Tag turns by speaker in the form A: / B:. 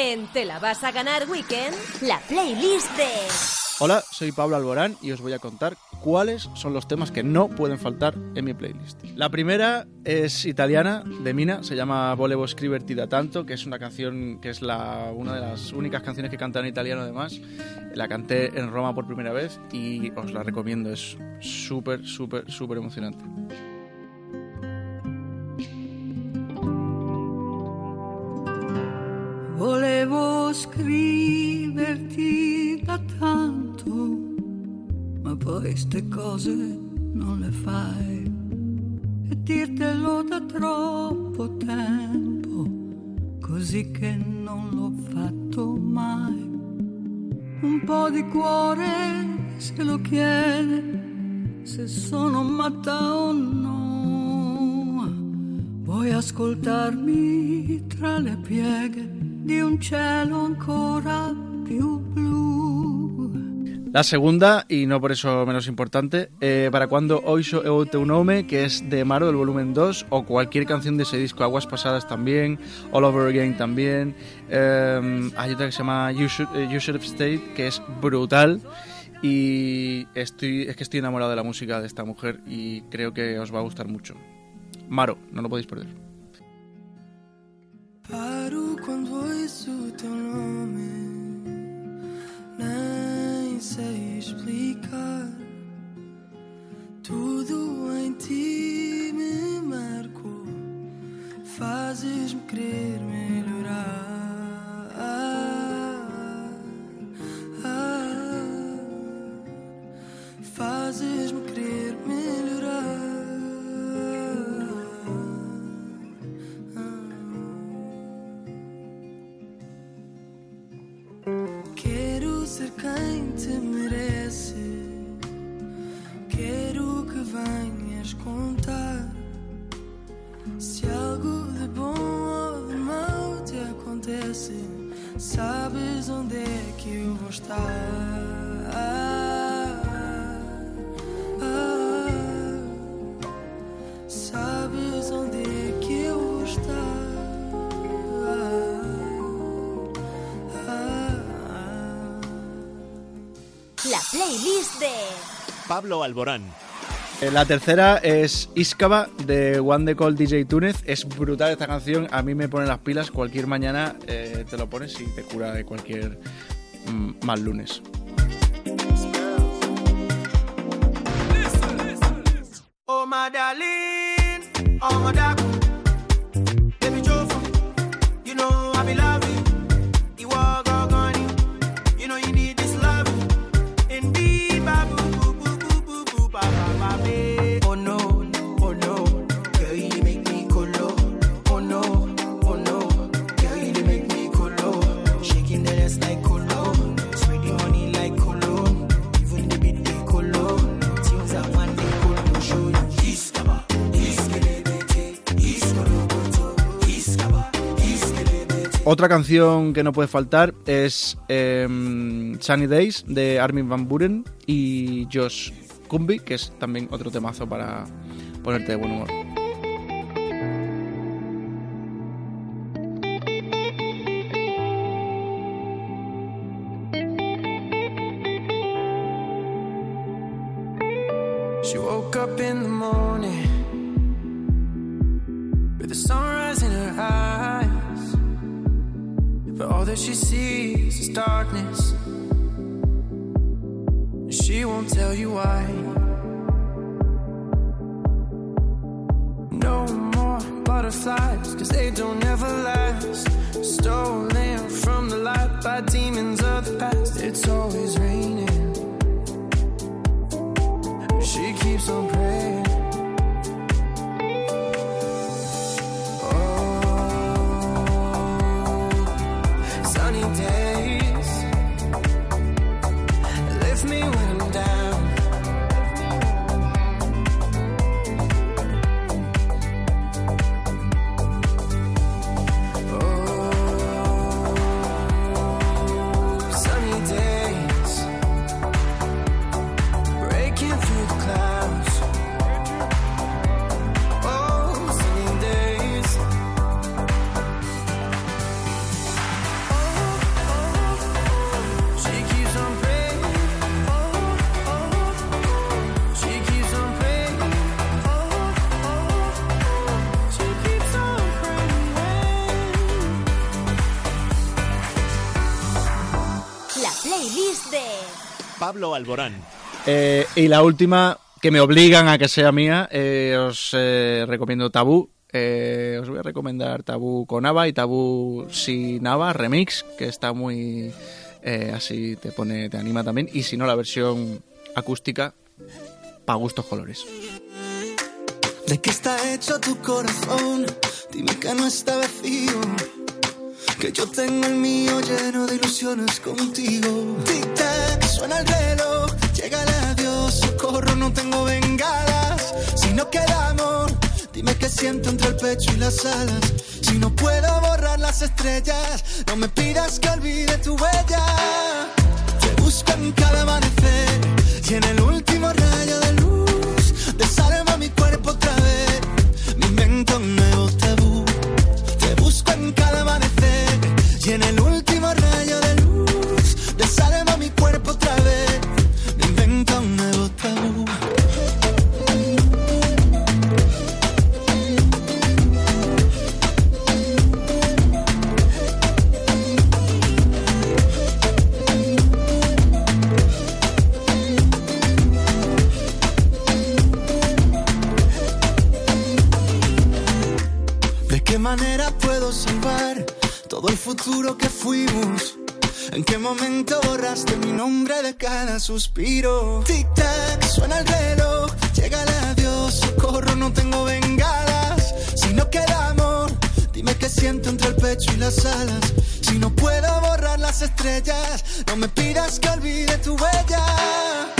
A: En Te la vas a ganar Weekend, la playlist de...
B: Hola, soy Pablo Alborán y os voy a contar cuáles son los temas que no pueden faltar en mi playlist. La primera es italiana, de Mina, se llama Volevo scriverti da tanto, que es una canción que es la, una de las únicas canciones que canta en italiano además. La canté en Roma por primera vez y os la recomiendo, es súper, súper, súper emocionante.
C: Scriverti da tanto, ma poi ste cose non le fai. E dirtelo da troppo tempo, così che non l'ho fatto mai. Un po' di cuore se lo chiede, se sono matta o no. Vuoi ascoltarmi tra le pieghe? Un.
B: La segunda, y no por eso menos importante, eh, para cuando Oiso e te unome, que es de Maro del volumen 2, o cualquier canción de ese disco, Aguas Pasadas también, All Over Again también. Eh, hay otra que se llama You Should, eh, you Stayed, que es brutal. Y estoy, es que estoy enamorado de la música de esta mujer y creo que os va a gustar mucho. Maro, no lo podéis perder.
D: Paro quando ouço o teu nome, nem sei explicar. Tudo em ti me marcou, fazes-me querer melhorar.
A: La playlist de...
E: Pablo Alborán.
B: Eh, La tercera es Iskaba de One The Call DJ Túnez. Es brutal esta canción. A mí me pone las pilas. Cualquier mañana eh, te lo pones y te cura de cualquier mal lunes.
D: Oh my darling, oh my dark,
B: Otra canción que no puede faltar es em, Sunny Days de Armin Van Buren y Josh Kumbi, que es también otro temazo para ponerte de buen humor.
D: She woke up in the morning. But all that she sees is darkness. And she won't tell you why. No more butterflies, cause they don't
A: playlist de
E: Pablo Alborán.
B: Eh, y la última, que me obligan a que sea mía, eh, os eh, recomiendo Tabú. Eh, os voy a recomendar Tabú con Ava y Tabú sin Ava, remix, que está muy eh, así, te pone, te anima también. Y si no, la versión acústica, pa' gustos colores.
F: ¿De qué está hecho tu corazón? Dime que no está vacío. Que yo tengo el mío lleno de ilusiones contigo. Tic-tac, suena el reloj. Llega el adiós, socorro, no tengo bengalas. Si no queda amor, dime qué siento entre el pecho y las alas. Si no puedo borrar las estrellas, no me pidas que olvide tu huella. Que fuimos? ¿En qué momento borraste mi nombre de cada suspiro? Tic-tac, suena el reloj, llega el adiós, socorro, no tengo bengalas. Si no queda amor, dime qué siento entre el pecho y las alas. Si no puedo borrar las estrellas, no me pidas que olvide tu huella.